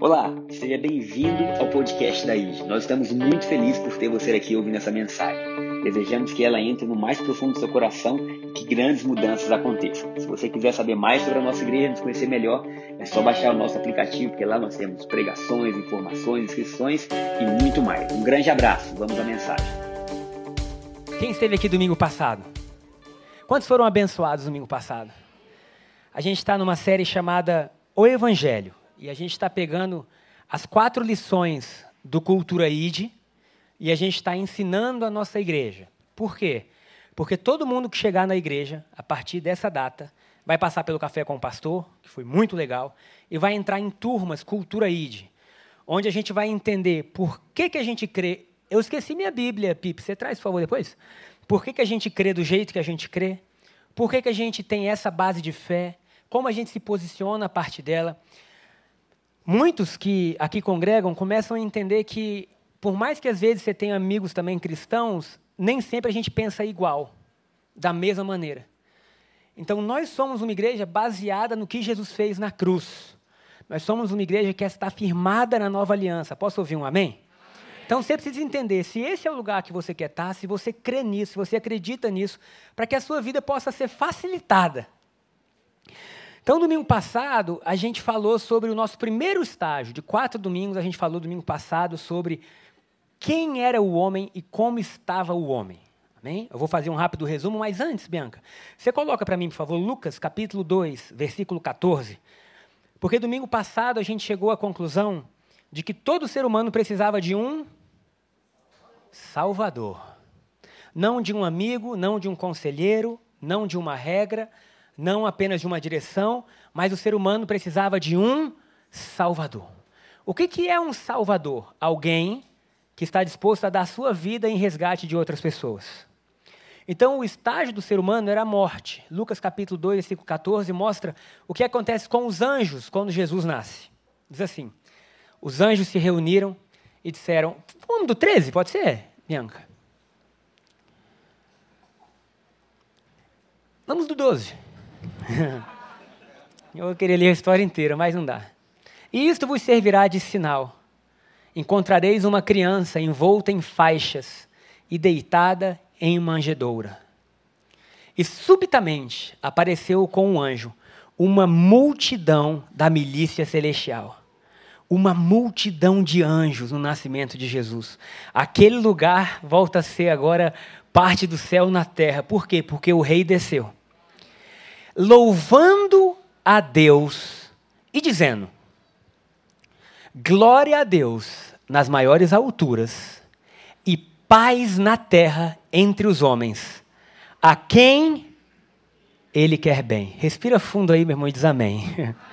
Olá, seja bem-vindo ao podcast da IG. Nós estamos muito felizes por ter você aqui ouvindo essa mensagem. Desejamos que ela entre no mais profundo do seu coração e que grandes mudanças aconteçam. Se você quiser saber mais sobre a nossa igreja, nos conhecer melhor, é só baixar o nosso aplicativo, porque lá nós temos pregações, informações, inscrições e muito mais. Um grande abraço, vamos à mensagem. Quem esteve aqui domingo passado? Quantos foram abençoados domingo passado? A gente está numa série chamada O Evangelho. E a gente está pegando as quatro lições do Cultura ID e a gente está ensinando a nossa igreja. Por quê? Porque todo mundo que chegar na igreja, a partir dessa data, vai passar pelo Café com o Pastor, que foi muito legal, e vai entrar em turmas Cultura ID, onde a gente vai entender por que, que a gente crê. Eu esqueci minha Bíblia, Pipe, você traz, por favor, depois? Por que, que a gente crê do jeito que a gente crê? Por que, que a gente tem essa base de fé? Como a gente se posiciona a partir dela? Muitos que aqui congregam começam a entender que, por mais que às vezes você tenha amigos também cristãos, nem sempre a gente pensa igual, da mesma maneira. Então, nós somos uma igreja baseada no que Jesus fez na cruz. Nós somos uma igreja que está firmada na nova aliança. Posso ouvir um amém? Então você precisa entender se esse é o lugar que você quer estar, se você crê nisso, se você acredita nisso, para que a sua vida possa ser facilitada. Então, domingo passado, a gente falou sobre o nosso primeiro estágio. De quatro domingos, a gente falou domingo passado sobre quem era o homem e como estava o homem. Amém? Eu vou fazer um rápido resumo, mas antes, Bianca, você coloca para mim, por favor, Lucas capítulo 2, versículo 14. Porque domingo passado a gente chegou à conclusão de que todo ser humano precisava de um Salvador. Não de um amigo, não de um conselheiro, não de uma regra, não apenas de uma direção, mas o ser humano precisava de um Salvador. O que, que é um Salvador? Alguém que está disposto a dar sua vida em resgate de outras pessoas. Então, o estágio do ser humano era a morte. Lucas capítulo 2, versículo 14, mostra o que acontece com os anjos quando Jesus nasce. Diz assim: Os anjos se reuniram e disseram. Vamos do 13, pode ser, Bianca? Vamos do 12. Eu queria ler a história inteira, mas não dá. E isto vos servirá de sinal. Encontrareis uma criança envolta em faixas e deitada em manjedoura. E subitamente apareceu com um anjo uma multidão da milícia celestial. Uma multidão de anjos no nascimento de Jesus. Aquele lugar volta a ser agora parte do céu na terra. Por quê? Porque o rei desceu louvando a Deus e dizendo: Glória a Deus nas maiores alturas e paz na terra entre os homens, a quem Ele quer bem. Respira fundo aí, meu irmão, e diz amém.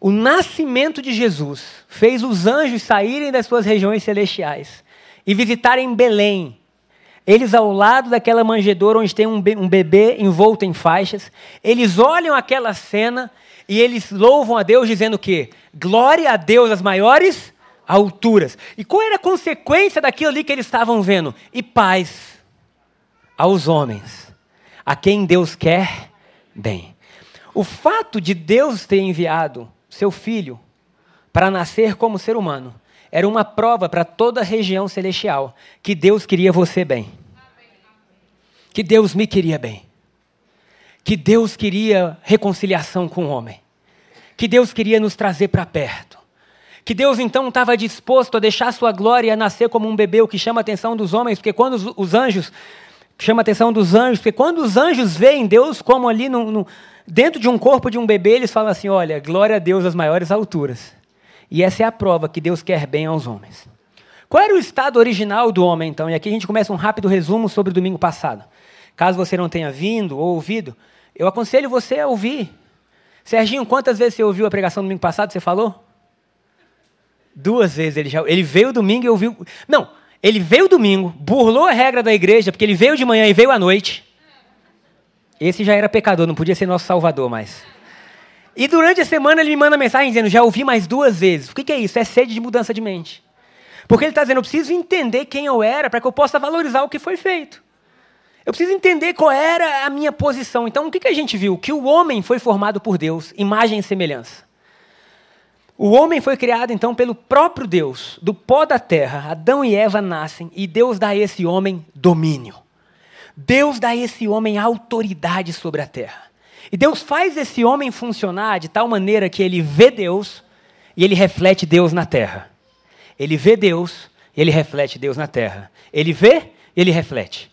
O nascimento de Jesus fez os anjos saírem das suas regiões celestiais e visitarem Belém, eles, ao lado daquela manjedoura onde tem um, bebê envolto em faixas, eles olham aquela cena e eles louvam a Deus dizendo que glória a Deus às maiores alturas. E qual era a consequência daquilo ali que eles estavam vendo? E paz aos homens, a quem Deus quer bem. O fato de Deus ter enviado seu filho para nascer como ser humano era uma prova para toda a região celestial que Deus queria você bem. Que Deus me queria bem. Que Deus queria reconciliação com o homem. Que Deus queria nos trazer para perto. Que Deus então estava disposto a deixar sua glória nascer como um bebê, o que chama a atenção dos homens, porque quando os, os anjos chama a atenção dos anjos, porque quando os anjos veem Deus como ali no, no, dentro de um corpo de um bebê, eles falam assim: olha, glória a Deus às maiores alturas. E essa é a prova que Deus quer bem aos homens. Qual era o estado original do homem, então? E aqui a gente começa um rápido resumo sobre o domingo passado. Caso você não tenha vindo ou ouvido, eu aconselho você a ouvir. Serginho, quantas vezes você ouviu a pregação do domingo passado? Você falou? Duas vezes ele já. Ele veio domingo e ouviu. Não, ele veio domingo, burlou a regra da igreja, porque ele veio de manhã e veio à noite. Esse já era pecador, não podia ser nosso salvador mais. E durante a semana ele me manda mensagem dizendo: já ouvi mais duas vezes. O que, é isso? É sede de mudança de mente. Porque ele está dizendo: eu preciso entender quem eu era para que eu possa valorizar o que foi feito. Eu preciso entender qual era a minha posição. Então, o que, que a gente viu? Que o homem foi formado por Deus, imagem e semelhança. O homem foi criado então pelo próprio Deus, do pó da terra. Adão e Eva nascem e Deus dá a esse homem domínio. Deus dá a esse homem autoridade sobre a terra. E Deus faz esse homem funcionar de tal maneira que ele vê Deus e ele reflete Deus na terra. Ele vê Deus e ele reflete Deus na terra. Ele vê e ele reflete.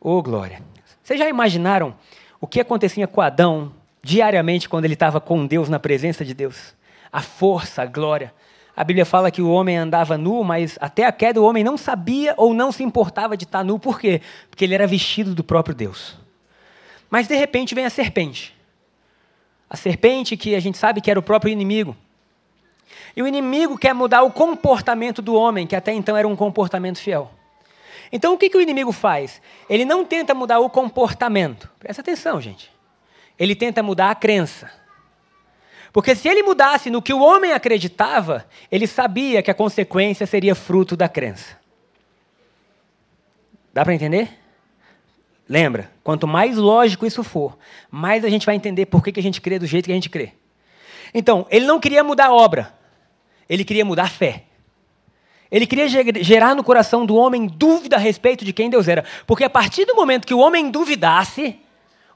Oh, glória. Vocês já imaginaram o que acontecia com Adão diariamente quando ele estava com Deus, na presença de Deus? a força, a glória. A Bíblia fala que o homem andava nu, mas até a queda o homem não sabia ou não se importava de estar nu. Por quê? Porque ele era vestido do próprio Deus. Mas de repente vem a serpente. A serpente que a gente sabe que era o próprio inimigo. E o inimigo quer mudar o comportamento do homem, que até então era um comportamento fiel. Então o que, que o inimigo faz? Ele não tenta mudar o comportamento. Presta atenção, gente. Ele tenta mudar a crença. Porque se ele mudasse no que o homem acreditava, ele sabia que a consequência seria fruto da crença. Dá para entender? Lembra, quanto mais lógico isso for, mais a gente vai entender por que, a gente crê do jeito que a gente crê. Então, ele não queria mudar a obra, ele queria mudar a fé. Ele queria gerar no coração do homem dúvida a respeito de quem Deus era. Porque a partir do momento que o homem duvidasse,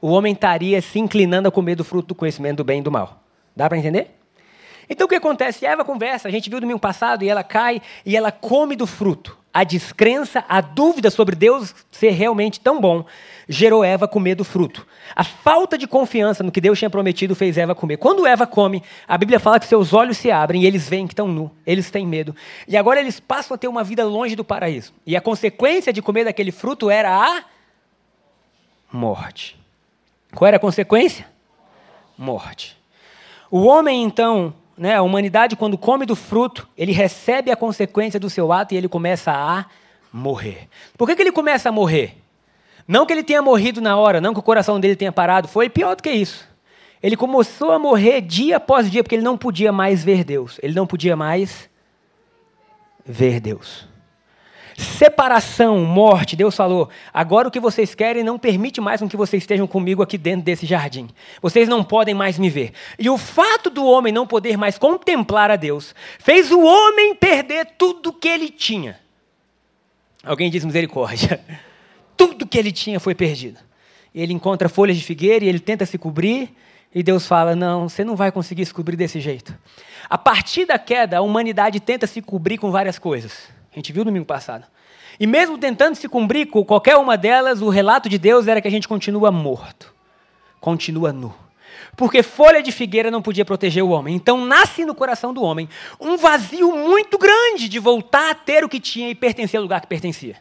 o homem estaria se inclinando a comer do fruto do conhecimento do bem e do mal. Dá para entender? Então o que acontece? Eva conversa, a gente viu domingo passado, e ela cai e ela come do fruto. A descrença, a dúvida sobre Deus ser realmente tão bom, gerou Eva comer do fruto. A falta de confiança no que Deus tinha prometido fez Eva comer. Quando Eva come, a Bíblia fala que seus olhos se abrem e eles veem que estão nu, eles têm medo. E agora eles passam a ter uma vida longe do paraíso. E a consequência de comer daquele fruto era a morte. Qual era a consequência? Morte. O homem, então, né, a humanidade, quando come do fruto, ele recebe a consequência do seu ato e ele começa a morrer. Por que, que ele começa a morrer? Não que ele tenha morrido na hora, não que o coração dele tenha parado, foi pior do que isso. Ele começou a morrer dia após dia, porque ele não podia mais ver Deus. Ele não podia mais ver Deus. Separação, morte, Deus falou: agora o que vocês querem não permite mais que vocês estejam comigo aqui dentro desse jardim. Vocês não podem mais me ver. E o fato do homem não poder mais contemplar a Deus fez o homem perder tudo que ele tinha. Alguém diz misericórdia. Tudo que ele tinha foi perdido. Ele encontra folhas de figueira e ele tenta se cobrir, e Deus fala: Não, você não vai conseguir se cobrir desse jeito. A partir da queda, a humanidade tenta se cobrir com várias coisas. A gente viu domingo passado. E mesmo tentando se cumprir com qualquer uma delas, o relato de Deus era que a gente continua morto, continua nu. Porque folha de figueira não podia proteger o homem. Então nasce no coração do homem um vazio muito grande de voltar a ter o que tinha e pertencer ao lugar que pertencia.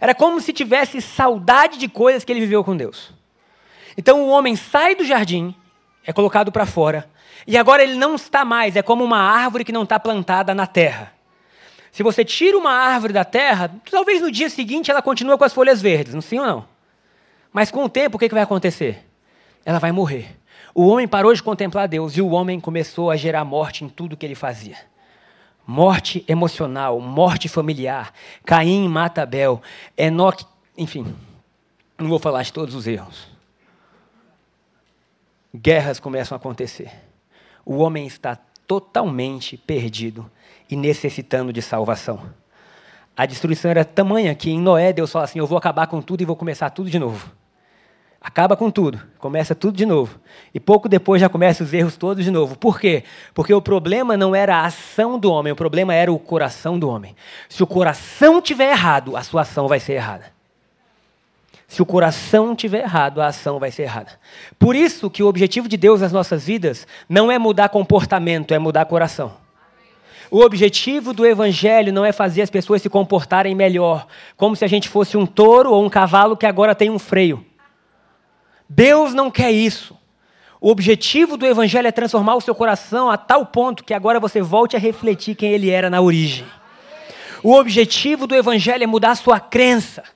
Era como se tivesse saudade de coisas que ele viveu com Deus. Então o homem sai do jardim, é colocado para fora, e agora ele não está mais, é como uma árvore que não está plantada na terra. Se você tira uma árvore da terra, talvez no dia seguinte ela continue com as folhas verdes, não sim ou não? Mas com o tempo, o que, vai acontecer? Ela vai morrer. O homem parou de contemplar Deus e o homem começou a gerar morte em tudo que ele fazia. Morte emocional, morte familiar. Caim mata Abel. Enoque, enfim, não vou falar de todos os erros. Guerras começam a acontecer. O homem está totalmente perdido e necessitando de salvação. A destruição era tamanha que em Noé Deus fala assim: Eu vou acabar com tudo e vou começar tudo de novo. Acaba com tudo, começa tudo de novo. E pouco depois já começa os erros todos de novo. Por quê? Porque o problema não era a ação do homem, o problema era o coração do homem. Se o coração tiver errado, a sua ação vai ser errada. Se o coração tiver errado, a ação vai ser errada. Por isso que o objetivo de Deus nas nossas vidas não é mudar comportamento, é mudar coração. O objetivo do evangelho não é fazer as pessoas se comportarem melhor, como se a gente fosse um touro ou um cavalo que agora tem um freio. Deus não quer isso. O objetivo do evangelho é transformar o seu coração a tal ponto que agora você volte a refletir quem ele era na origem. O objetivo do evangelho é mudar a sua crença.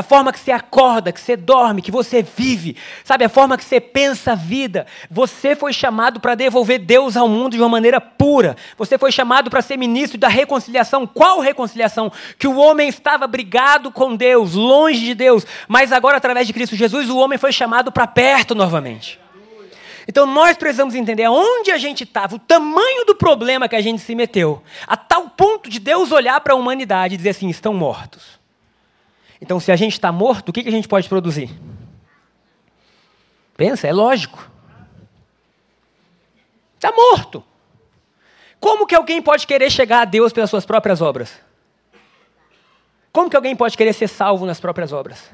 A forma que você acorda, que você dorme, que você vive, sabe? A forma que você pensa a vida. Você foi chamado para devolver Deus ao mundo de uma maneira pura. Você foi chamado para ser ministro da reconciliação. Qual reconciliação? Que o homem estava brigado com Deus, longe de Deus, mas agora, através de Cristo Jesus, o homem foi chamado para perto novamente. Então nós precisamos entender onde a gente estava, o tamanho do problema que a gente se meteu, a tal ponto de Deus olhar para a humanidade e dizer assim: estão mortos. Então, se a gente está morto, o que, que a gente pode produzir? Pensa, é lógico. Está morto. Como que alguém pode querer chegar a Deus pelas suas próprias obras? Como que alguém pode querer ser salvo nas próprias obras?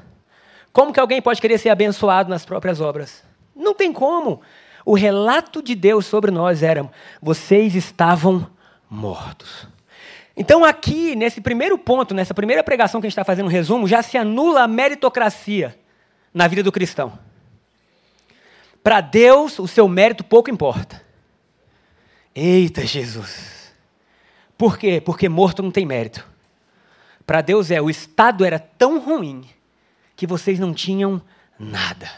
Como que alguém pode querer ser abençoado nas próprias obras? Não tem como. O relato de Deus sobre nós era: vocês estavam mortos. Então, aqui, nesse primeiro ponto, nessa primeira pregação que a gente está fazendo um resumo, já se anula a meritocracia na vida do cristão. Para Deus, o seu mérito pouco importa. Eita, Jesus. Por quê? Porque morto não tem mérito. Para Deus é, o estado era tão ruim que vocês não tinham nada.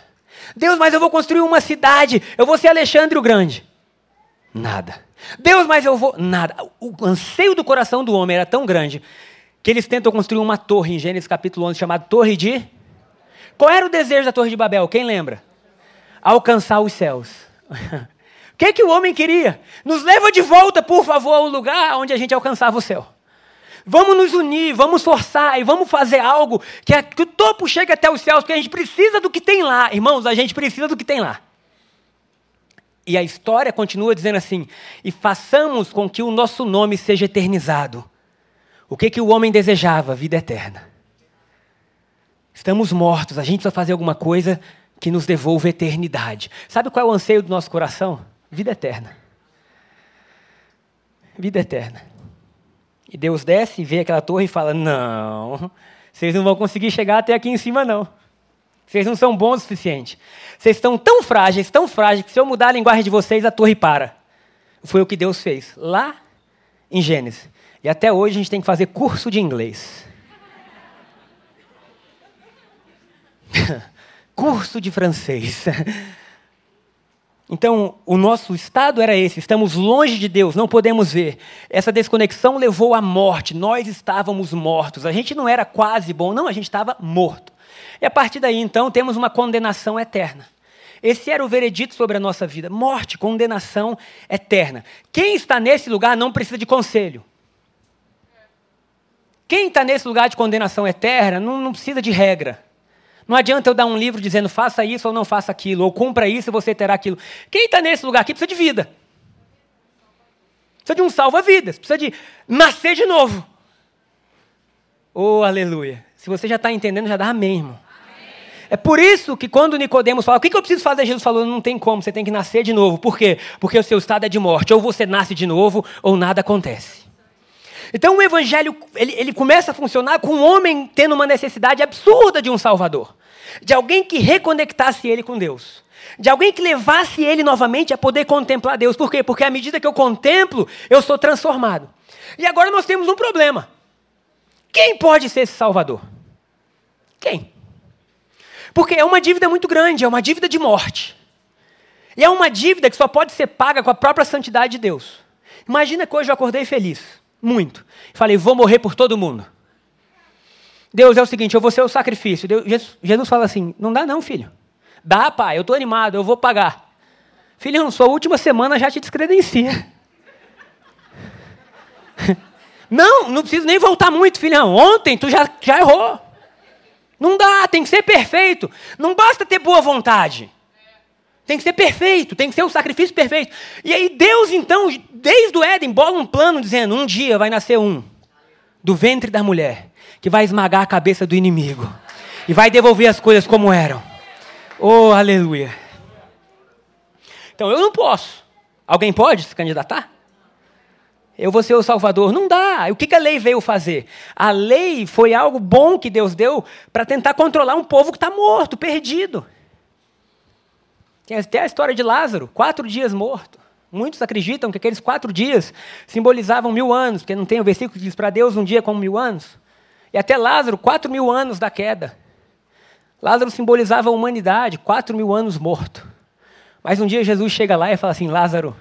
Deus, mas eu vou construir uma cidade, eu vou ser Alexandre o Grande. Nada. Deus, mas eu vou. Nada. O anseio do coração do homem era tão grande que eles tentam construir uma torre em Gênesis capítulo 11 chamada Torre de. Qual era o desejo da Torre de Babel? Quem lembra? Alcançar os céus. o que, que o homem queria? Nos leva de volta, por favor, ao lugar onde a gente alcançava o céu. Vamos nos unir, vamos forçar e vamos fazer algo que, é, que o topo chegue até os céus, porque a gente precisa do que tem lá. Irmãos, a gente precisa do que tem lá. E a história continua dizendo assim: e façamos com que o nosso nome seja eternizado. O que, que o homem desejava? Vida eterna. Estamos mortos, a gente precisa fazer alguma coisa que nos devolva eternidade. Sabe qual é o anseio do nosso coração? Vida eterna. Vida eterna. E Deus desce e vê aquela torre e fala: Não, vocês não vão conseguir chegar até aqui em cima, não. Vocês não são bons o suficiente. Vocês estão tão frágeis, tão frágeis, que se eu mudar a linguagem de vocês, a torre para. Foi o que Deus fez lá em Gênesis. E até hoje a gente tem que fazer curso de inglês. curso de francês. Então, o nosso estado era esse: estamos longe de Deus, não podemos ver. Essa desconexão levou à morte, nós estávamos mortos. A gente não era quase bom, não, a gente estava morto. E a partir daí, então, temos uma condenação eterna. Esse era o veredito sobre a nossa vida: morte, condenação eterna. Quem está nesse lugar não precisa de conselho. Quem está nesse lugar de condenação eterna não, não, precisa de regra. Não adianta eu dar um livro dizendo faça isso ou não faça aquilo, ou cumpra isso e você terá aquilo. Quem está nesse lugar aqui precisa de vida. Precisa de um salva-vidas, precisa de nascer de novo. Oh, aleluia. Se você já está entendendo, já dá amém, irmão. É por isso que quando Nicodemos fala, o que, eu preciso fazer? Jesus falou, não tem como, você tem que nascer de novo. Por quê? Porque o seu estado é de morte. Ou você nasce de novo, ou nada acontece. Então o evangelho, ele, ele começa a funcionar com um homem tendo uma necessidade absurda de um salvador. De alguém que reconectasse ele com Deus. De alguém que levasse ele novamente a poder contemplar Deus. Por quê? Porque à medida que eu contemplo, eu sou transformado. E agora nós temos um problema. Quem pode ser esse salvador? Quem? Porque é uma dívida muito grande, é uma dívida de morte. E é uma dívida que só pode ser paga com a própria santidade de Deus. Imagina que hoje eu acordei feliz, muito. Falei, vou morrer por todo mundo. Deus é o seguinte, eu vou ser o sacrifício. Deus, Jesus, Jesus fala assim: não dá não, filho. Dá, pai, eu estou animado, eu vou pagar. Filhão, sua última semana já te descredencia. não, não preciso nem voltar muito, filhão. Ontem tu já, já errou. Não dá, tem que ser perfeito. Não basta ter boa vontade. Tem que ser perfeito, tem que ser o sacrifício perfeito. E aí Deus, então, desde o Éden, bola um plano dizendo: um dia vai nascer um, do ventre da mulher, que vai esmagar a cabeça do inimigo e vai devolver as coisas como eram. Oh, aleluia. Então eu não posso. Alguém pode se candidatar? Eu vou ser o Salvador. Não dá. O que a lei veio fazer? A lei foi algo bom que Deus deu para tentar controlar um povo que está morto, perdido. Tem até a história de Lázaro, quatro dias morto. Muitos acreditam que aqueles quatro dias simbolizavam mil anos, porque não tem o versículo que diz para Deus um dia como mil anos. E até Lázaro, quatro mil anos da queda. Lázaro simbolizava a humanidade, quatro mil anos morto. Mas um dia Jesus chega lá e fala assim: Lázaro,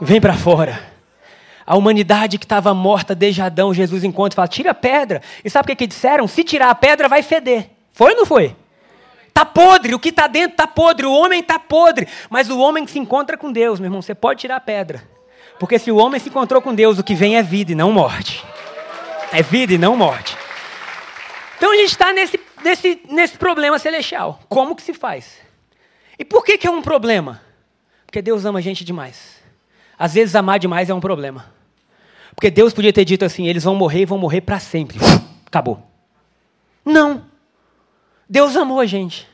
vem para fora. A humanidade que estava morta desde Adão, Jesus encontra e fala: tira a pedra. E sabe o que, que disseram? Se tirar a pedra, vai feder. Foi ou não foi? Está podre, o que está dentro está podre, o homem está podre. Mas o homem se encontra com Deus, meu irmão, você pode tirar a pedra. Porque se o homem se encontrou com Deus, o que vem é vida e não morte. É vida e não morte. Então a gente está nesse, nesse, nesse problema celestial. Como que se faz? E por que, que é um problema? Porque Deus ama a gente demais. Às vezes amar demais é um problema. Porque Deus podia ter dito assim: eles vão morrer e vão morrer para sempre. Acabou. Não. Deus amou a gente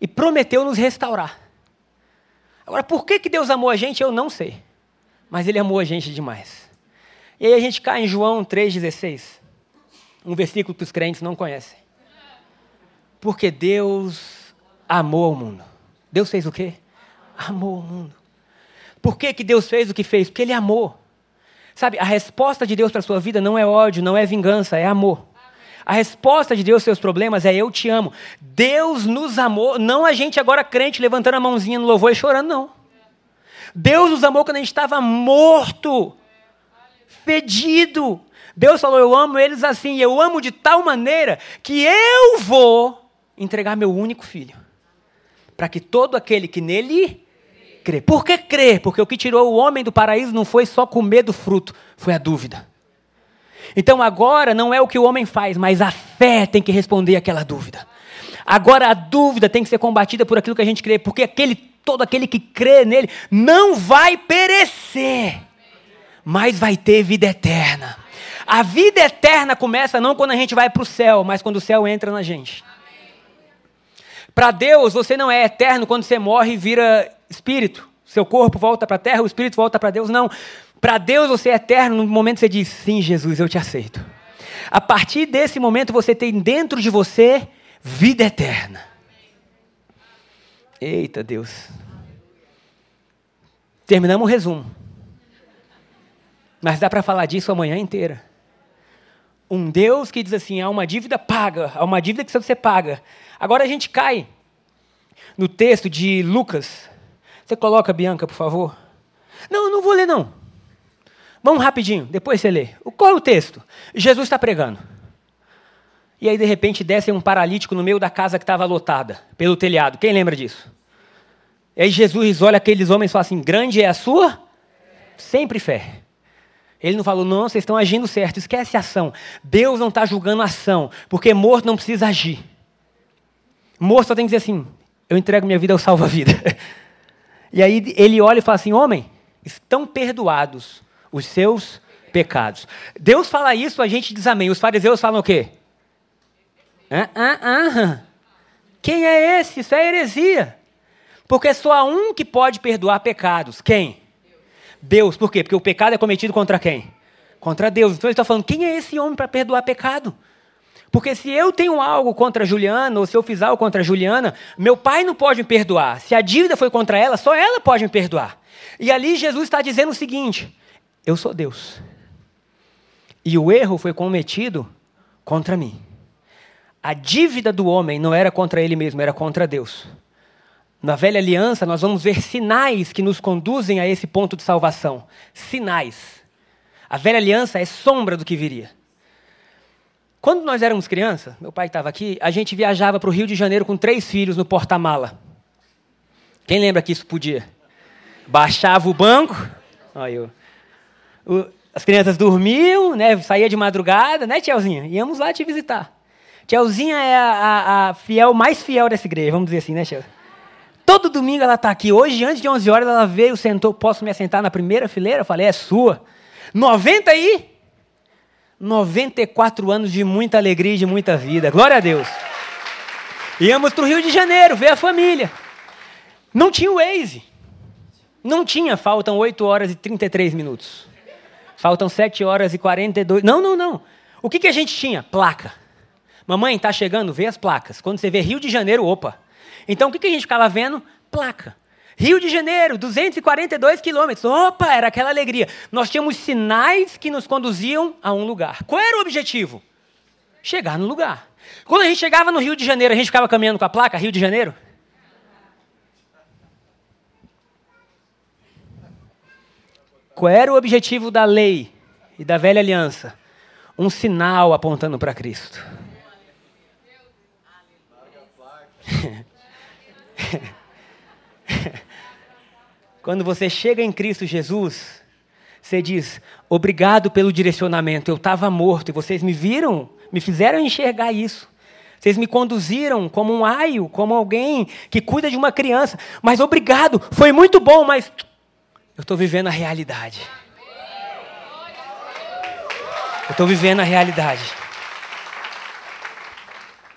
e prometeu nos restaurar. Agora, por que, que Deus amou a gente, eu não sei. Mas Ele amou a gente demais. E aí a gente cai em João 3,16. Um versículo que os crentes não conhecem. Porque Deus amou o mundo. Deus fez o quê? Amou o mundo. Por que, que Deus fez o que fez? Porque Ele amou. Sabe, a resposta de Deus para a sua vida não é ódio, não é vingança, é amor. A resposta de Deus aos seus problemas é eu te amo. Deus nos amou, não a gente agora crente levantando a mãozinha no louvor e chorando, não. Deus nos amou quando a gente estava morto, fedido. Deus falou: Eu amo eles assim, eu amo de tal maneira que eu vou entregar meu único filho, para que todo aquele que nele crê. Por que crer? Porque o que tirou o homem do paraíso não foi só comer do fruto, foi a dúvida. Então agora não é o que o homem faz, mas a fé tem que responder aquela dúvida. Agora a dúvida tem que ser combatida por aquilo que a gente crê, porque aquele todo aquele que crê nele não vai perecer, mas vai ter vida eterna. A vida eterna começa não quando a gente vai para o céu, mas quando o céu entra na gente. Para Deus, você não é eterno quando você morre e vira espírito. Seu corpo volta para a terra, o espírito volta para Deus. Não. Para Deus você é eterno no momento você diz: Sim, Jesus, eu te aceito. A partir desse momento você tem dentro de você vida eterna. Eita Deus. Terminamos o resumo. Mas dá para falar disso a manhã inteira. Um Deus que diz assim: há uma dívida paga, há uma dívida que você paga. Agora a gente cai no texto de Lucas. Você coloca, Bianca, por favor? Não, eu não vou ler, não. Vamos rapidinho, depois você lê. Qual é o texto? Jesus está pregando. E aí, de repente, desce um paralítico no meio da casa que estava lotada, pelo telhado. Quem lembra disso? E aí Jesus olha aqueles homens e fala assim: grande é a sua? Sempre fé. Ele não falou, não, vocês estão agindo certo, esquece a ação. Deus não está julgando a ação, porque morto não precisa agir. Morto só tem que dizer assim: eu entrego minha vida ao salva-vida. E aí ele olha e fala assim: homem, estão perdoados os seus pecados. Deus fala isso, a gente diz amém. Os fariseus falam o quê? Ah, ah, ah. Quem é esse? Isso é heresia. Porque só há um que pode perdoar pecados. Quem? Deus. Por quê? Porque o pecado é cometido contra quem? Contra Deus. Então ele está falando: quem é esse homem para perdoar pecado? Porque se eu tenho algo contra Juliana, ou se eu fiz algo contra Juliana, meu pai não pode me perdoar. Se a dívida foi contra ela, só ela pode me perdoar. E ali Jesus está dizendo o seguinte: eu sou Deus. E o erro foi cometido contra mim. A dívida do homem não era contra ele mesmo, era contra Deus. Na velha aliança, nós vamos ver sinais que nos conduzem a esse ponto de salvação. Sinais. A velha aliança é sombra do que viria. Quando nós éramos crianças, meu pai estava aqui, a gente viajava para o Rio de Janeiro com três filhos no porta-mala. Quem lembra que isso podia? Baixava o banco, olha eu, o, as crianças dormiam, né, saía de madrugada, né, Tielzinha? Íamos lá te visitar. Tielzinha é a, a, a, fiel, mais fiel dessa igreja, vamos dizer assim, né, Tiel? Todo domingo ela está aqui. Hoje, antes de 11 horas, ela veio, sentou, posso me assentar na primeira fileira? Eu falei, é sua. 90 aí? 94 anos de muita alegria e de muita vida. Glória a Deus. Íamos para o Rio de Janeiro, ver a família. Não tinha o Waze. Não tinha, faltam 8 horas e 33 minutos. Faltam 7 horas e 42. Não, não, não. O que, que a gente tinha? Placa. Mamãe, está chegando, vê as placas. Quando você vê Rio de Janeiro, opa. Então o que, que a gente ficava vendo? Placa. Rio de Janeiro, 242 quilômetros. Opa, era aquela alegria. Nós tínhamos sinais que nos conduziam a um lugar. Qual era o objetivo? Chegar no lugar. Quando a gente chegava no Rio de Janeiro, a gente ficava caminhando com a placa Rio de Janeiro? Qual era o objetivo da lei e da velha aliança? Um sinal apontando para Cristo. Quando você chega em Cristo Jesus, você diz: Obrigado pelo direcionamento. Eu estava morto e vocês me viram, me fizeram enxergar isso. Vocês me conduziram como um aio, como alguém que cuida de uma criança. Mas obrigado, foi muito bom, mas eu estou vivendo a realidade. Eu estou vivendo a realidade.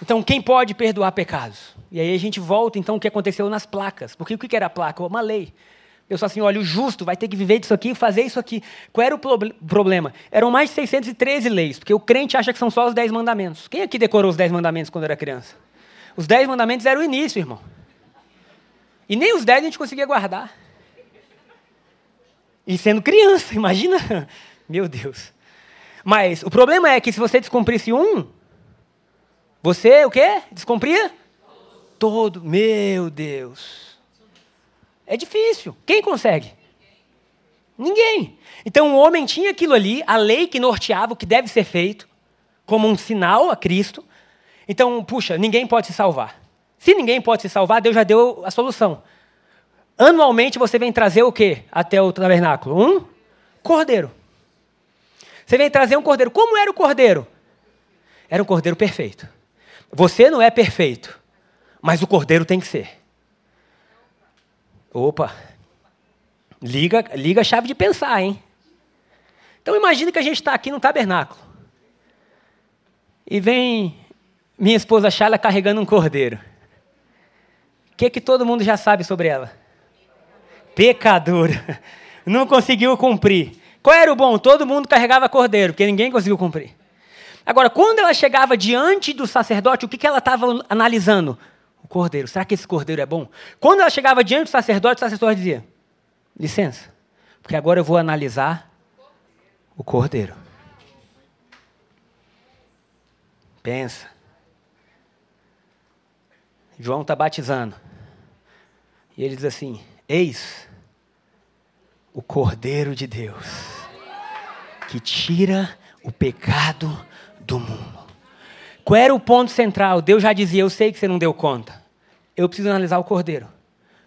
Então, quem pode perdoar pecados? E aí a gente volta, então, o que aconteceu nas placas. Porque o que era a placa? Uma lei. Eu sou assim, olha, o justo vai ter que viver disso aqui fazer isso aqui. Qual era o problema? Eram mais de 613 leis, porque o crente acha que são só os 10 mandamentos. Quem aqui decorou os 10 mandamentos quando era criança? Os 10 mandamentos eram o início, irmão. E nem os 10 a gente conseguia guardar. E sendo criança, imagina. Meu Deus. Mas o problema é que se você descumprisse um, você o quê? Descumpria? Todo. Meu Deus. É difícil. Quem consegue? Ninguém. Então o homem tinha aquilo ali, a lei que norteava o que deve ser feito, como um sinal a Cristo. Então, puxa, ninguém pode se salvar. Se ninguém pode se salvar, Deus já deu a solução. Anualmente você vem trazer o quê até o tabernáculo? Um cordeiro. Você vem trazer um cordeiro. Como era o cordeiro? Era um cordeiro perfeito. Você não é perfeito, mas o cordeiro tem que ser. Opa! Liga, liga a chave de pensar, hein? Então imagine que a gente está aqui no tabernáculo. E vem minha esposa Charla carregando um cordeiro. O que, que todo mundo já sabe sobre ela? Pecadora. Não conseguiu cumprir. Qual era o bom? Todo mundo carregava cordeiro, porque ninguém conseguiu cumprir. Agora, quando ela chegava diante do sacerdote, o que, que ela estava analisando? Cordeiro. Será que esse cordeiro é bom? Quando ela chegava diante do sacerdote, o sacerdote dizia: licença, porque agora eu vou analisar o cordeiro. Pensa. João está batizando. E ele diz assim: Eis o Cordeiro de Deus, que tira o pecado do mundo. Qual era o ponto central? Deus já dizia: Eu sei que você não deu conta. Eu preciso analisar o cordeiro.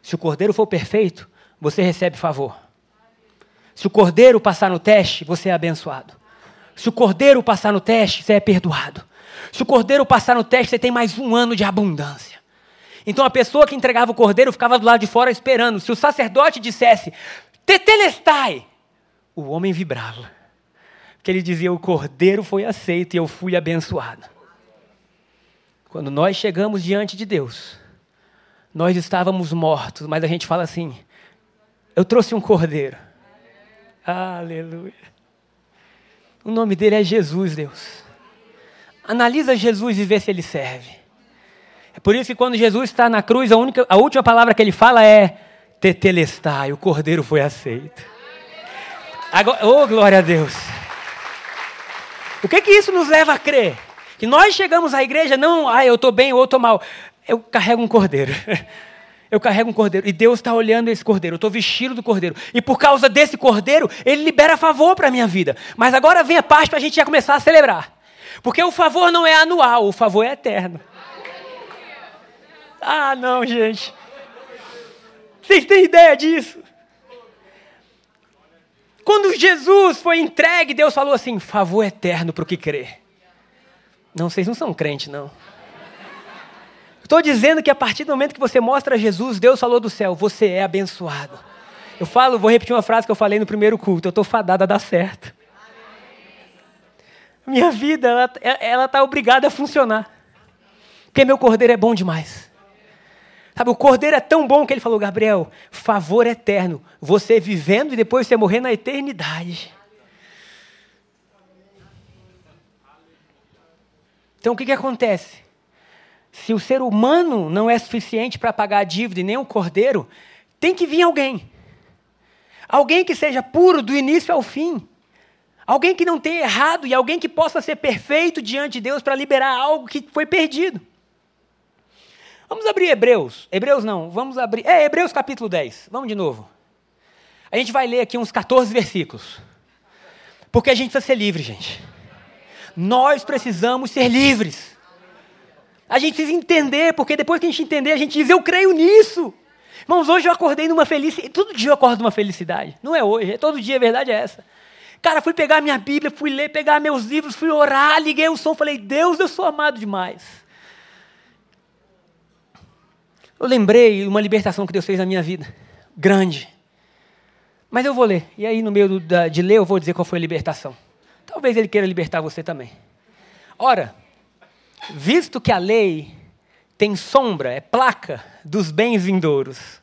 Se o cordeiro for perfeito, você recebe favor. Se o cordeiro passar no teste, você é abençoado. Se o cordeiro passar no teste, você é perdoado. Se o cordeiro passar no teste, você tem mais um ano de abundância. Então a pessoa que entregava o cordeiro ficava do lado de fora esperando. Se o sacerdote dissesse, Tetelestai, o homem vibrava. Porque ele dizia: O cordeiro foi aceito e eu fui abençoado. Quando nós chegamos diante de Deus, nós estávamos mortos, mas a gente fala assim: eu trouxe um cordeiro. Aleluia. O nome dele é Jesus, Deus. Analisa Jesus e vê se ele serve. É por isso que quando Jesus está na cruz, a, única, a última palavra que ele fala é tetelestai, o cordeiro foi aceito. Agora, oh, glória a Deus. O que que isso nos leva a crer? Que nós chegamos à igreja, não, ah, eu estou bem ou estou mal. Eu carrego um cordeiro. Eu carrego um cordeiro. E Deus está olhando esse cordeiro. Eu estou vestido do cordeiro. E por causa desse cordeiro, Ele libera favor para a minha vida. Mas agora vem a parte para a gente já começar a celebrar. Porque o favor não é anual, o favor é eterno. Ah, não, gente. Vocês têm ideia disso? Quando Jesus foi entregue, Deus falou assim: favor eterno para o que crer. Não, vocês não são crentes, não. Estou dizendo que a partir do momento que você mostra Jesus, Deus falou do céu, você é abençoado. Eu falo, vou repetir uma frase que eu falei no primeiro culto, eu estou fadada a dar certo. Minha vida, ela está obrigada a funcionar. Porque meu cordeiro é bom demais. Sabe, o cordeiro é tão bom que ele falou, Gabriel, favor eterno. Você vivendo e depois você morrer na eternidade. Então o que, que acontece? Se o ser humano não é suficiente para pagar a dívida e nem o cordeiro, tem que vir alguém. Alguém que seja puro do início ao fim. Alguém que não tenha errado e alguém que possa ser perfeito diante de Deus para liberar algo que foi perdido. Vamos abrir Hebreus. Hebreus não, vamos abrir. É, Hebreus capítulo 10. Vamos de novo. A gente vai ler aqui uns 14 versículos. Porque a gente precisa ser livre, gente. Nós precisamos ser livres. A gente precisa entender, porque depois que a gente entender, a gente diz: Eu creio nisso. Irmãos, hoje eu acordei numa felicidade. Todo dia eu acordo numa felicidade. Não é hoje, é todo dia, a verdade é essa. Cara, fui pegar minha Bíblia, fui ler, pegar meus livros, fui orar, liguei o som, falei: Deus, eu sou amado demais. Eu lembrei uma libertação que Deus fez na minha vida. Grande. Mas eu vou ler. E aí, no meio do, de ler, eu vou dizer qual foi a libertação. Talvez Ele queira libertar você também. Ora, visto que a lei tem sombra, é placa dos bens vindouros,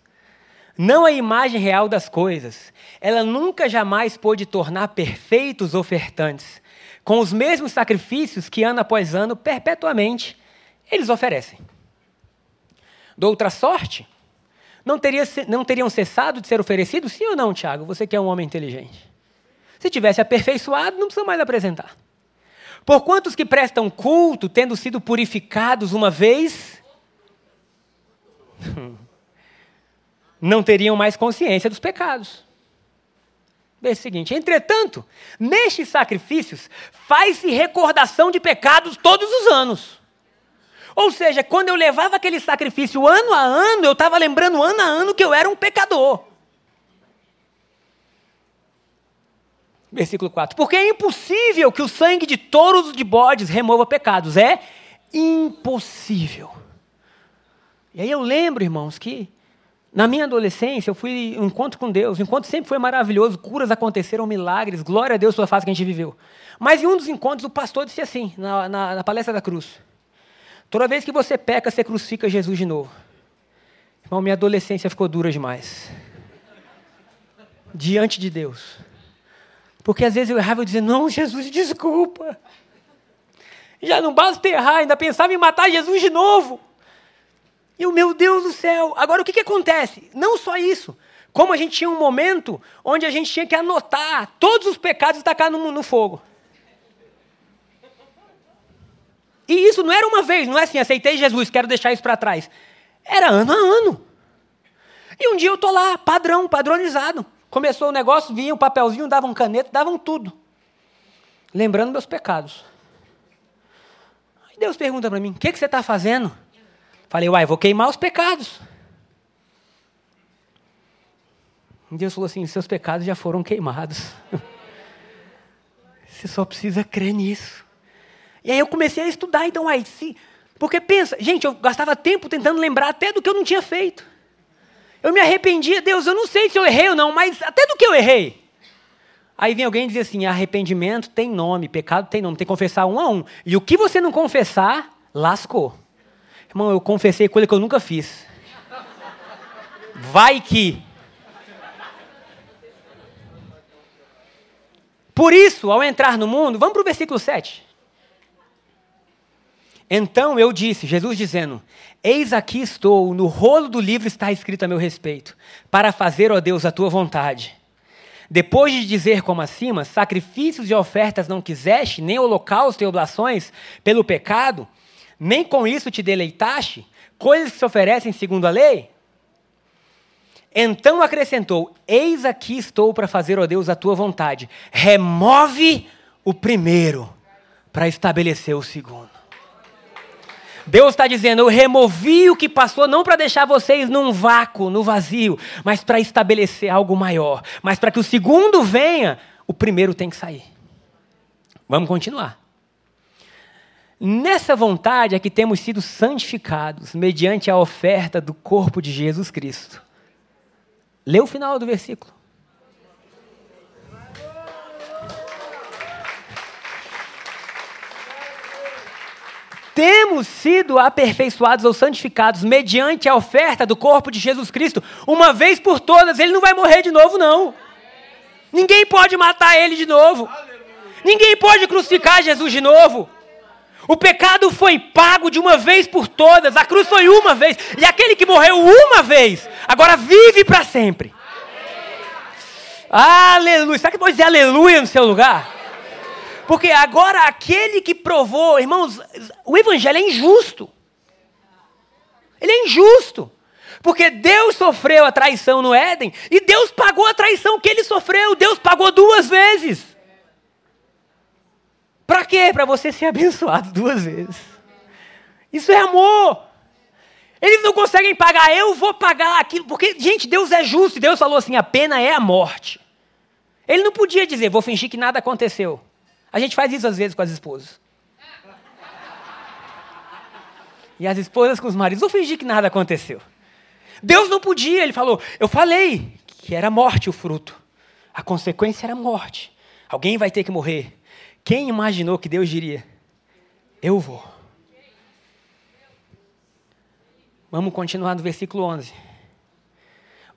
não a imagem real das coisas, ela nunca jamais pôde tornar perfeitos ofertantes, com os mesmos sacrifícios que ano após ano, perpetuamente, eles oferecem. De outra sorte, não, teria, não teriam cessado de ser oferecidos? Sim ou não, Tiago? Você que é um homem inteligente. Se tivesse aperfeiçoado, não precisa mais apresentar. Por quantos que prestam culto, tendo sido purificados uma vez, não teriam mais consciência dos pecados. Veja o seguinte: entretanto, nestes sacrifícios faz-se recordação de pecados todos os anos. Ou seja, quando eu levava aquele sacrifício ano a ano, eu estava lembrando ano a ano que eu era um pecador. Versículo 4. Porque é impossível que o sangue de touros de bodes remova pecados. É impossível. E aí eu lembro, irmãos, que na minha adolescência eu fui um encontro com Deus. O encontro sempre foi maravilhoso, curas aconteceram, milagres, glória a Deus pela fase que a gente viveu. Mas em um dos encontros o pastor disse assim, na, na, na palestra da cruz. Toda vez que você peca, você crucifica Jesus de novo. Irmão, minha adolescência ficou dura demais. Diante de Deus. Porque às vezes eu errava e dizia, não, Jesus, desculpa. Já não basta errar, ainda pensava em matar Jesus de novo. E o meu Deus do céu, agora o que, que acontece? Não só isso, como a gente tinha um momento onde a gente tinha que anotar todos os pecados e tacar no, no fogo. E isso não era uma vez, não é assim, aceitei Jesus, quero deixar isso para trás. Era ano a ano. E um dia eu estou lá, padrão, padronizado. Começou o negócio, vinha um papelzinho, davam um caneta, davam tudo. Lembrando meus pecados. Aí Deus pergunta para mim: o que, que você está fazendo? Falei, uai, vou queimar os pecados. E Deus falou assim: seus pecados já foram queimados. Você só precisa crer nisso. E aí eu comecei a estudar, então, aí, se, porque pensa, gente, eu gastava tempo tentando lembrar até do que eu não tinha feito. Eu me arrependia, Deus, eu não sei se eu errei ou não, mas até do que eu errei. Aí vem alguém e diz assim: arrependimento tem nome, pecado tem nome, tem que confessar um a um. E o que você não confessar, lascou. Irmão, eu confessei coisa que eu nunca fiz. Vai que. Por isso, ao entrar no mundo, vamos para o versículo 7. Então eu disse, Jesus dizendo: Eis aqui estou, no rolo do livro está escrito a meu respeito, para fazer, ó Deus, a tua vontade. Depois de dizer como acima, sacrifícios e ofertas não quiseste, nem holocaustos e oblações pelo pecado, nem com isso te deleitaste, coisas que se oferecem segundo a lei? Então acrescentou: Eis aqui estou para fazer, ó Deus, a tua vontade. Remove o primeiro para estabelecer o segundo. Deus está dizendo: eu removi o que passou, não para deixar vocês num vácuo, no vazio, mas para estabelecer algo maior. Mas para que o segundo venha, o primeiro tem que sair. Vamos continuar. Nessa vontade é que temos sido santificados, mediante a oferta do corpo de Jesus Cristo. Lê o final do versículo. Temos sido aperfeiçoados ou santificados mediante a oferta do corpo de Jesus Cristo, uma vez por todas, ele não vai morrer de novo, não. Ninguém pode matar ele de novo. Ninguém pode crucificar Jesus de novo. O pecado foi pago de uma vez por todas, a cruz foi uma vez, e aquele que morreu uma vez, agora vive para sempre. Aleluia. Será que pode dizer aleluia no seu lugar? Porque agora aquele que provou, irmãos, o evangelho é injusto. Ele é injusto. Porque Deus sofreu a traição no Éden e Deus pagou a traição que ele sofreu. Deus pagou duas vezes. Para quê? Para você ser abençoado duas vezes. Isso é amor. Eles não conseguem pagar, eu vou pagar aquilo. Porque, gente, Deus é justo. Deus falou assim: a pena é a morte. Ele não podia dizer, vou fingir que nada aconteceu. A gente faz isso às vezes com as esposas. E as esposas com os maridos, vou fingir que nada aconteceu. Deus não podia, ele falou, eu falei que era morte o fruto. A consequência era morte. Alguém vai ter que morrer. Quem imaginou que Deus diria: Eu vou. Vamos continuar no versículo 11.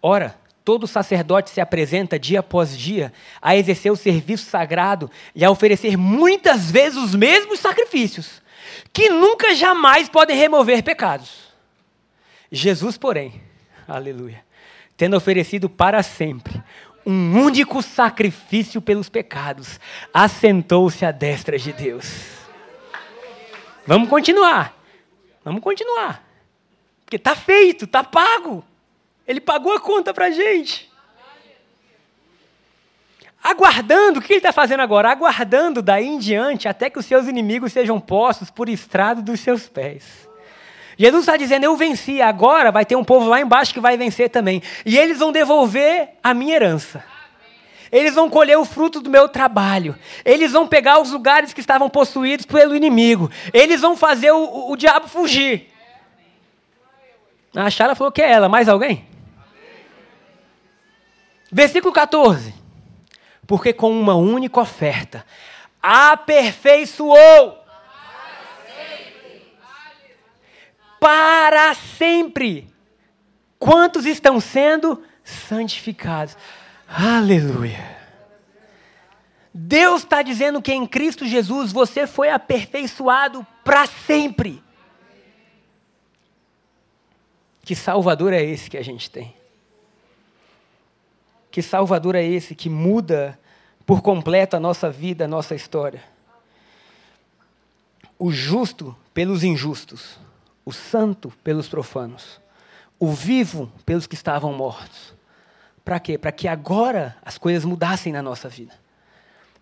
Ora, todo sacerdote se apresenta dia após dia a exercer o serviço sagrado e a oferecer muitas vezes os mesmos sacrifícios, que nunca jamais podem remover pecados. Jesus, porém, aleluia, tendo oferecido para sempre um único sacrifício pelos pecados, assentou-se à destra de Deus. Vamos continuar. Vamos continuar. Porque está feito, está pago. Ele pagou a conta para a gente. Aguardando, o que ele está fazendo agora? Aguardando daí em diante até que os seus inimigos sejam postos por estrado dos seus pés. Jesus está dizendo: Eu venci, agora vai ter um povo lá embaixo que vai vencer também. E eles vão devolver a minha herança. Eles vão colher o fruto do meu trabalho. Eles vão pegar os lugares que estavam possuídos pelo inimigo. Eles vão fazer o, o, o diabo fugir. A Chara falou que é ela. Mais alguém? Versículo 14. Porque com uma única oferta aperfeiçoou para sempre. Quantos estão sendo santificados? Aleluia. Deus está dizendo que em Cristo Jesus você foi aperfeiçoado para sempre. Que Salvador é esse que a gente tem? Que Salvador é esse que muda por completo a nossa vida, a nossa história? O justo pelos injustos o santo pelos profanos, o vivo pelos que estavam mortos. Para quê? Para que agora as coisas mudassem na nossa vida.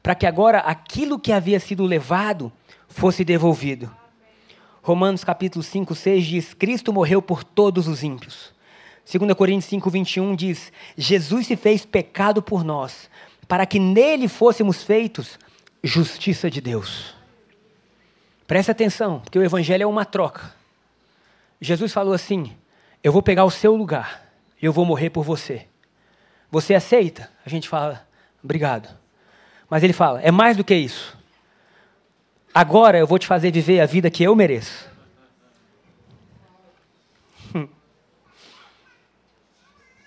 Para que agora aquilo que havia sido levado fosse devolvido. Romanos capítulo 5, 6 diz: Cristo morreu por todos os ímpios. 2 Coríntios 5, 21 diz: Jesus se fez pecado por nós, para que nele fôssemos feitos justiça de Deus. Preste atenção, porque o Evangelho é uma troca. Jesus falou assim: Eu vou pegar o seu lugar e eu vou morrer por você. Você aceita? A gente fala: Obrigado. Mas ele fala: É mais do que isso. Agora eu vou te fazer viver a vida que eu mereço.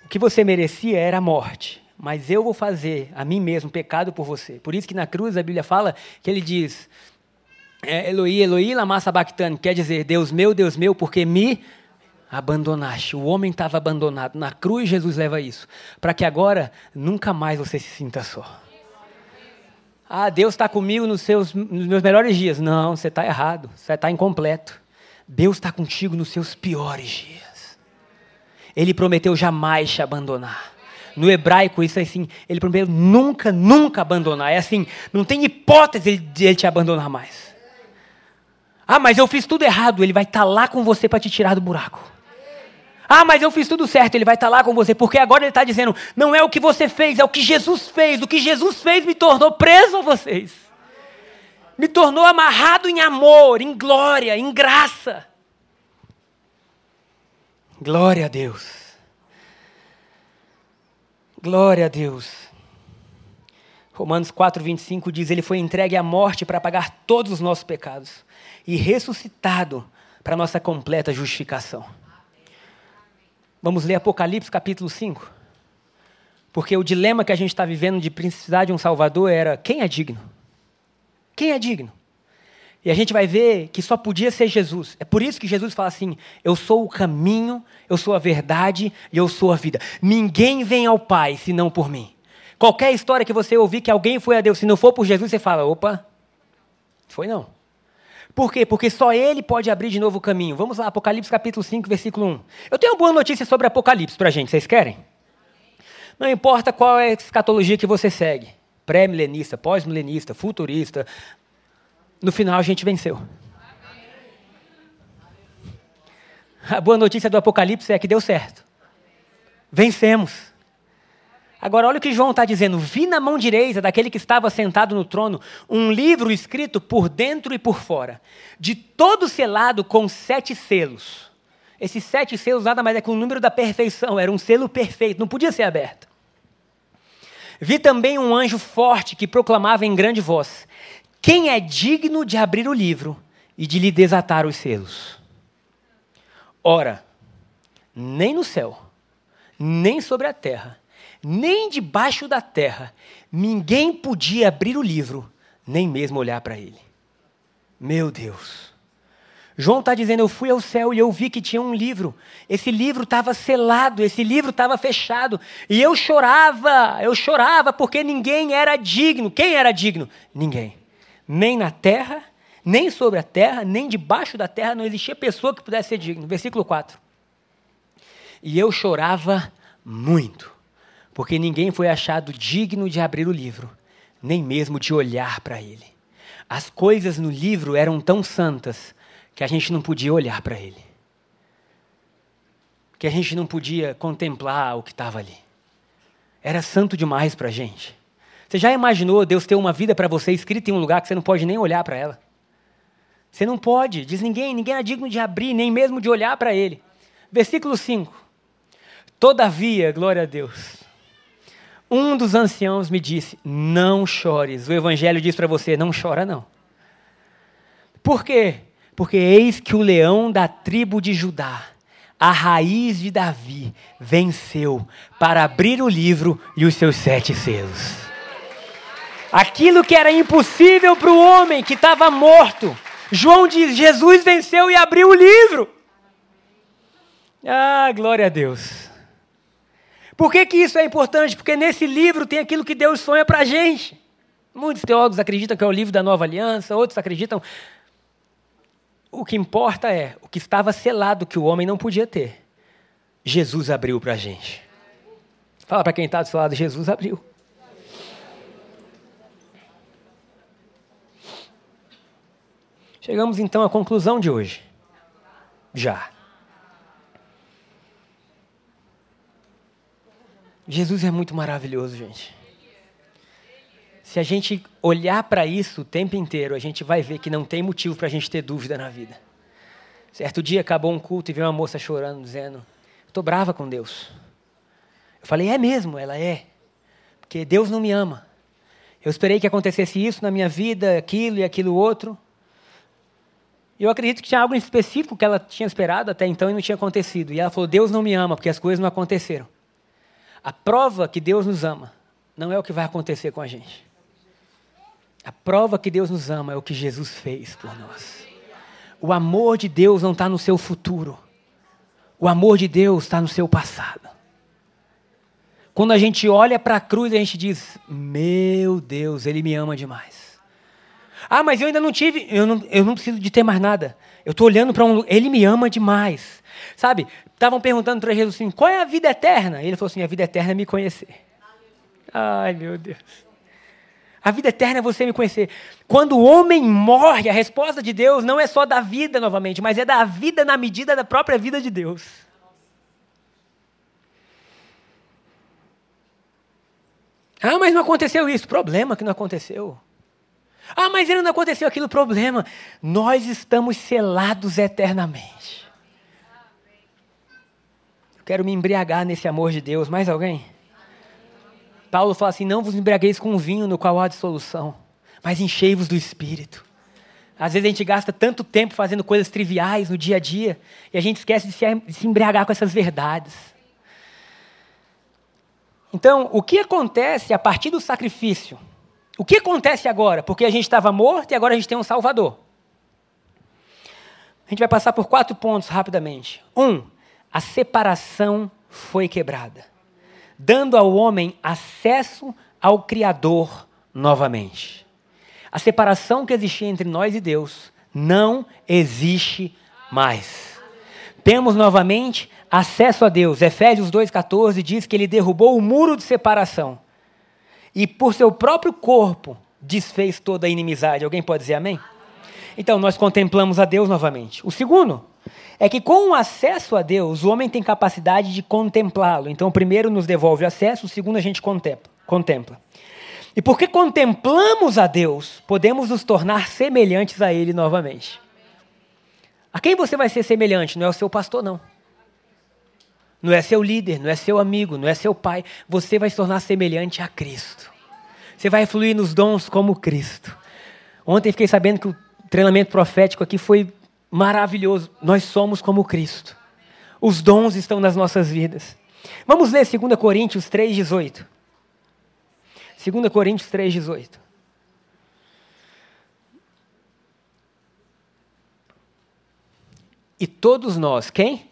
O que você merecia era a morte, mas eu vou fazer a mim mesmo pecado por você. Por isso que na cruz a Bíblia fala que ele diz: é, Eloí, Eloí, lama sabachthani, quer dizer, Deus meu, Deus meu, porque me abandonaste. O homem estava abandonado. Na cruz, Jesus leva isso. Para que agora nunca mais você se sinta só. Ah, Deus está comigo nos, seus, nos meus melhores dias. Não, você está errado. Você está incompleto. Deus está contigo nos seus piores dias. Ele prometeu jamais te abandonar. No hebraico, isso é assim. Ele prometeu nunca, nunca abandonar. É assim, não tem hipótese de ele te abandonar mais. Ah, mas eu fiz tudo errado. Ele vai estar tá lá com você para te tirar do buraco. Ah, mas eu fiz tudo certo. Ele vai estar tá lá com você. Porque agora ele está dizendo: não é o que você fez, é o que Jesus fez. O que Jesus fez me tornou preso a vocês. Me tornou amarrado em amor, em glória, em graça. Glória a Deus. Glória a Deus. Romanos 4, 25 diz: Ele foi entregue à morte para pagar todos os nossos pecados e ressuscitado para nossa completa justificação. Vamos ler Apocalipse capítulo 5. Porque o dilema que a gente está vivendo de precisar de um Salvador era: quem é digno? Quem é digno? E a gente vai ver que só podia ser Jesus. É por isso que Jesus fala assim: Eu sou o caminho, eu sou a verdade e eu sou a vida. Ninguém vem ao Pai senão por mim. Qualquer história que você ouvir que alguém foi a Deus, se não for por Jesus, você fala: opa, Foi não. Por quê? Porque só ele pode abrir de novo o caminho. Vamos lá, Apocalipse capítulo 5, versículo 1. Eu tenho uma boa notícia sobre Apocalipse para a gente, vocês querem? Não importa qual é a escatologia que você segue. Pré-milenista, pós-milenista, futurista. No final a gente venceu. A boa notícia do Apocalipse é que deu certo. Vencemos. Agora, olha o que João está dizendo: vi na mão direita daquele que estava sentado no trono um livro escrito por dentro e por fora, de todo selado com sete selos. Esses sete selos nada mais é que o número da perfeição, era um selo perfeito, não podia ser aberto. Vi também um anjo forte que proclamava em grande voz: Quem é digno de abrir o livro e de lhe desatar os selos? Ora, nem no céu, nem sobre a terra, nem debaixo da terra, ninguém podia abrir o livro, nem mesmo olhar para ele. Meu Deus. João está dizendo: Eu fui ao céu e eu vi que tinha um livro. Esse livro estava selado, esse livro estava fechado. E eu chorava, eu chorava porque ninguém era digno. Quem era digno? Ninguém. Nem na terra, nem sobre a terra, nem debaixo da terra, não existia pessoa que pudesse ser digno. Versículo 4. E eu chorava muito, porque ninguém foi achado digno de abrir o livro, nem mesmo de olhar para ele. As coisas no livro eram tão santas que a gente não podia olhar para ele. Que a gente não podia contemplar o que estava ali. Era santo demais para a gente. Você já imaginou Deus ter uma vida para você escrita em um lugar que você não pode nem olhar para ela? Você não pode, diz ninguém, ninguém é digno de abrir, nem mesmo de olhar para ele. Versículo 5. Todavia, glória a Deus, um dos anciãos me disse: Não chores. O evangelho diz para você: Não chora, não. Por quê? Porque eis que o leão da tribo de Judá, a raiz de Davi, venceu para abrir o livro e os seus sete selos. Aquilo que era impossível para o homem que estava morto, João diz: Jesus venceu e abriu o livro. Ah, glória a Deus. Por que, que isso é importante? Porque nesse livro tem aquilo que Deus sonha para a gente. Muitos teólogos acreditam que é o livro da nova aliança, outros acreditam. O que importa é o que estava selado que o homem não podia ter. Jesus abriu para a gente. Fala para quem está do seu lado: Jesus abriu. Chegamos então à conclusão de hoje. Já. Jesus é muito maravilhoso, gente. Se a gente olhar para isso o tempo inteiro, a gente vai ver que não tem motivo para a gente ter dúvida na vida. Certo dia acabou um culto e veio uma moça chorando, dizendo: Estou brava com Deus. Eu falei: É mesmo, ela é. Porque Deus não me ama. Eu esperei que acontecesse isso na minha vida, aquilo e aquilo outro. E eu acredito que tinha algo em específico que ela tinha esperado até então e não tinha acontecido. E ela falou: Deus não me ama porque as coisas não aconteceram. A prova que Deus nos ama não é o que vai acontecer com a gente. A prova que Deus nos ama é o que Jesus fez por nós. O amor de Deus não está no seu futuro. O amor de Deus está no seu passado. Quando a gente olha para a cruz, a gente diz: Meu Deus, Ele me ama demais. Ah, mas eu ainda não tive, eu não, eu não preciso de ter mais nada. Eu estou olhando para um. Ele me ama demais. Sabe? Estavam perguntando para Jesus assim: qual é a vida eterna? E ele falou assim: a vida eterna é me conhecer. Ai, meu Deus. A vida eterna é você me conhecer. Quando o homem morre, a resposta de Deus não é só da vida novamente, mas é da vida na medida da própria vida de Deus. Ah, mas não aconteceu isso. Problema que não aconteceu. Ah, mas ainda não aconteceu aquilo. Problema. Nós estamos selados eternamente. Quero me embriagar nesse amor de Deus. Mais alguém? Paulo fala assim: Não vos embriagueis com vinho no qual há dissolução, mas enchei-vos do espírito. Às vezes a gente gasta tanto tempo fazendo coisas triviais no dia a dia e a gente esquece de se embriagar com essas verdades. Então, o que acontece a partir do sacrifício? O que acontece agora? Porque a gente estava morto e agora a gente tem um Salvador. A gente vai passar por quatro pontos rapidamente. Um, a separação foi quebrada, dando ao homem acesso ao Criador novamente. A separação que existia entre nós e Deus não existe mais. Temos novamente acesso a Deus. Efésios 2,14 diz que ele derrubou o muro de separação. E por seu próprio corpo desfez toda a inimizade. Alguém pode dizer amém? Então, nós contemplamos a Deus novamente. O segundo é que com o acesso a Deus, o homem tem capacidade de contemplá-lo. Então, o primeiro nos devolve acesso, o segundo a gente contempla. contempla. E porque contemplamos a Deus, podemos nos tornar semelhantes a Ele novamente. A quem você vai ser semelhante? Não é o seu pastor, não. Não é seu líder, não é seu amigo, não é seu pai. Você vai se tornar semelhante a Cristo. Você vai fluir nos dons como Cristo. Ontem fiquei sabendo que o treinamento profético aqui foi maravilhoso. Nós somos como Cristo. Os dons estão nas nossas vidas. Vamos ler 2 Coríntios 3,18. 2 Coríntios 3,18. E todos nós, quem?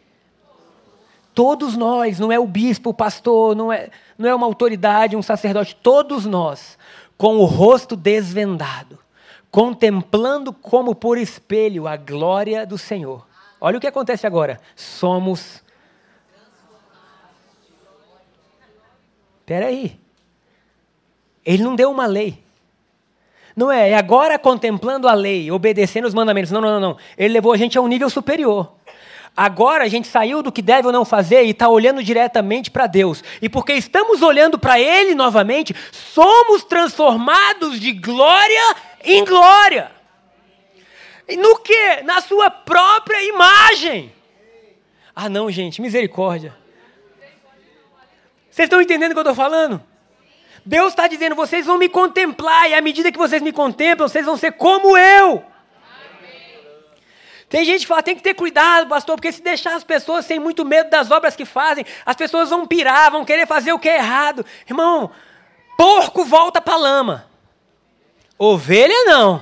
Todos nós, não é o bispo, o pastor, não é, não é uma autoridade, um sacerdote, todos nós, com o rosto desvendado, contemplando como por espelho a glória do Senhor. Olha o que acontece agora. Somos. Espera aí. Ele não deu uma lei. Não é, é agora contemplando a lei, obedecendo os mandamentos. Não, não, não, não. Ele levou a gente a um nível superior. Agora a gente saiu do que deve ou não fazer e está olhando diretamente para Deus. E porque estamos olhando para Ele novamente, somos transformados de glória em glória. E no que? Na sua própria imagem. Ah, não, gente, misericórdia. Vocês estão entendendo o que eu estou falando? Deus está dizendo: vocês vão me contemplar, e à medida que vocês me contemplam, vocês vão ser como eu. Tem gente que fala, tem que ter cuidado, pastor, porque se deixar as pessoas sem muito medo das obras que fazem, as pessoas vão pirar, vão querer fazer o que é errado. Irmão, porco volta para lama. Ovelha não.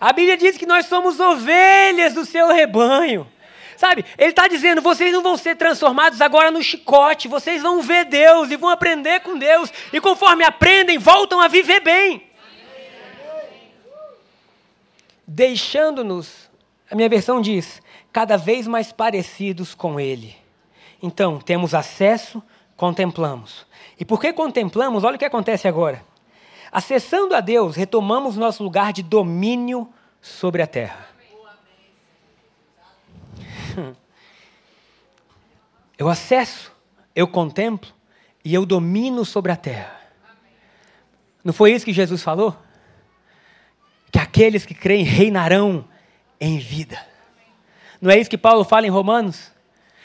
A Bíblia diz que nós somos ovelhas do seu rebanho. Sabe, ele está dizendo: vocês não vão ser transformados agora no chicote, vocês vão ver Deus e vão aprender com Deus, e conforme aprendem, voltam a viver bem deixando-nos, a minha versão diz, cada vez mais parecidos com Ele. Então, temos acesso, contemplamos. E porque contemplamos, olha o que acontece agora. Acessando a Deus, retomamos nosso lugar de domínio sobre a terra. Eu acesso, eu contemplo e eu domino sobre a terra. Não foi isso que Jesus falou? Que aqueles que creem reinarão em vida. Não é isso que Paulo fala em Romanos?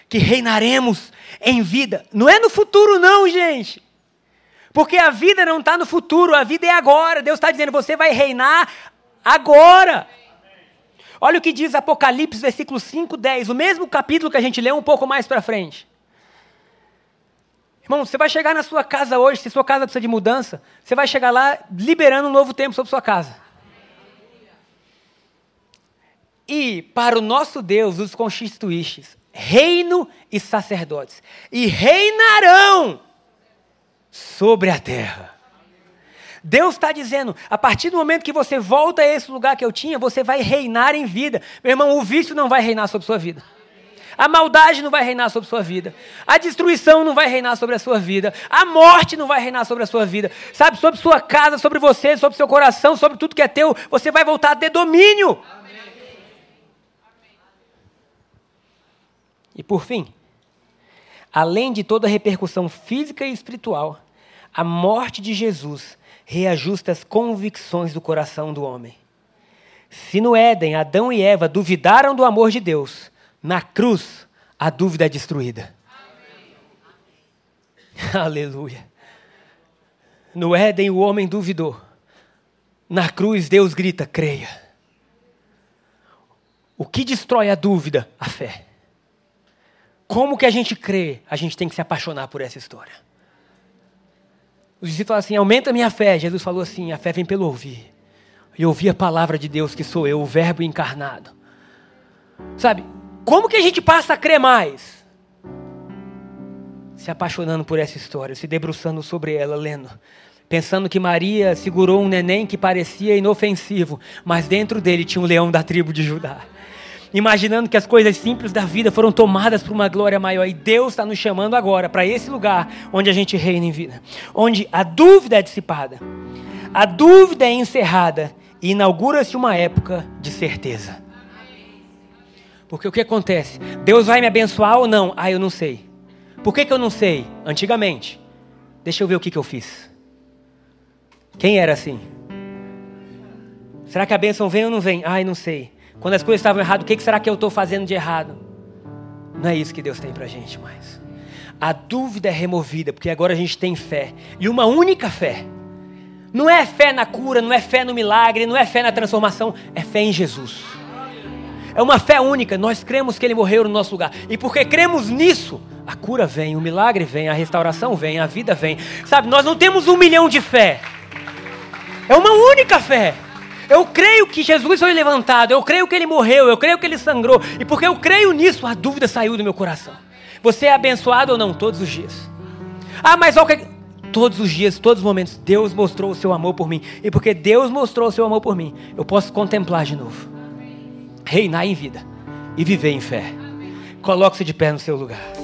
Que reinaremos em vida. Não é no futuro, não, gente. Porque a vida não está no futuro, a vida é agora. Deus está dizendo: você vai reinar agora. Olha o que diz Apocalipse, versículo 5, 10, o mesmo capítulo que a gente leu um pouco mais para frente. Irmão, você vai chegar na sua casa hoje, se sua casa precisa de mudança, você vai chegar lá liberando um novo tempo sobre sua casa. E para o nosso Deus os constituístes reino e sacerdotes, e reinarão sobre a terra. Deus está dizendo, a partir do momento que você volta a esse lugar que eu tinha, você vai reinar em vida. Meu irmão, o vício não vai reinar sobre sua vida. A maldade não vai reinar sobre sua vida. A destruição não vai reinar sobre a sua vida. A morte não vai reinar sobre a sua vida. Sabe, sobre sua casa, sobre você, sobre seu coração, sobre tudo que é teu, você vai voltar a ter domínio. E por fim, além de toda a repercussão física e espiritual, a morte de Jesus reajusta as convicções do coração do homem. Se no Éden Adão e Eva duvidaram do amor de Deus, na cruz a dúvida é destruída. Aleluia. No Éden o homem duvidou. Na cruz Deus grita: creia. O que destrói a dúvida? A fé. Como que a gente crê? A gente tem que se apaixonar por essa história. Os discípulos falam assim: aumenta a minha fé. Jesus falou assim: a fé vem pelo ouvir. E ouvir a palavra de Deus, que sou eu, o Verbo encarnado. Sabe, como que a gente passa a crer mais? Se apaixonando por essa história, se debruçando sobre ela, lendo. pensando que Maria segurou um neném que parecia inofensivo, mas dentro dele tinha um leão da tribo de Judá. Imaginando que as coisas simples da vida foram tomadas por uma glória maior. E Deus está nos chamando agora para esse lugar onde a gente reina em vida. Onde a dúvida é dissipada, a dúvida é encerrada e inaugura-se uma época de certeza. Porque o que acontece? Deus vai me abençoar ou não? Ah, eu não sei. Por que, que eu não sei? Antigamente. Deixa eu ver o que, que eu fiz. Quem era assim? Será que a bênção vem ou não vem? Ai, não sei. Quando as coisas estavam erradas, o que, será que eu estou fazendo de errado? Não é isso que Deus tem para a gente mais. A dúvida é removida, porque agora a gente tem fé. E uma única fé. Não é fé na cura, não é fé no milagre, não é fé na transformação, é fé em Jesus. É uma fé única. Nós cremos que Ele morreu no nosso lugar. E porque cremos nisso, a cura vem, o milagre vem, a restauração vem, a vida vem. Sabe, nós não temos um milhão de fé. É uma única fé. Eu creio que Jesus foi levantado, eu creio que ele morreu, eu creio que ele sangrou, e porque eu creio nisso, a dúvida saiu do meu coração. Você é abençoado ou não todos os dias? Ah, mas olha que todos os dias, todos os momentos, Deus mostrou o seu amor por mim, e porque Deus mostrou o seu amor por mim, eu posso contemplar de novo, reinar em vida e viver em fé. Coloque-se de pé no seu lugar.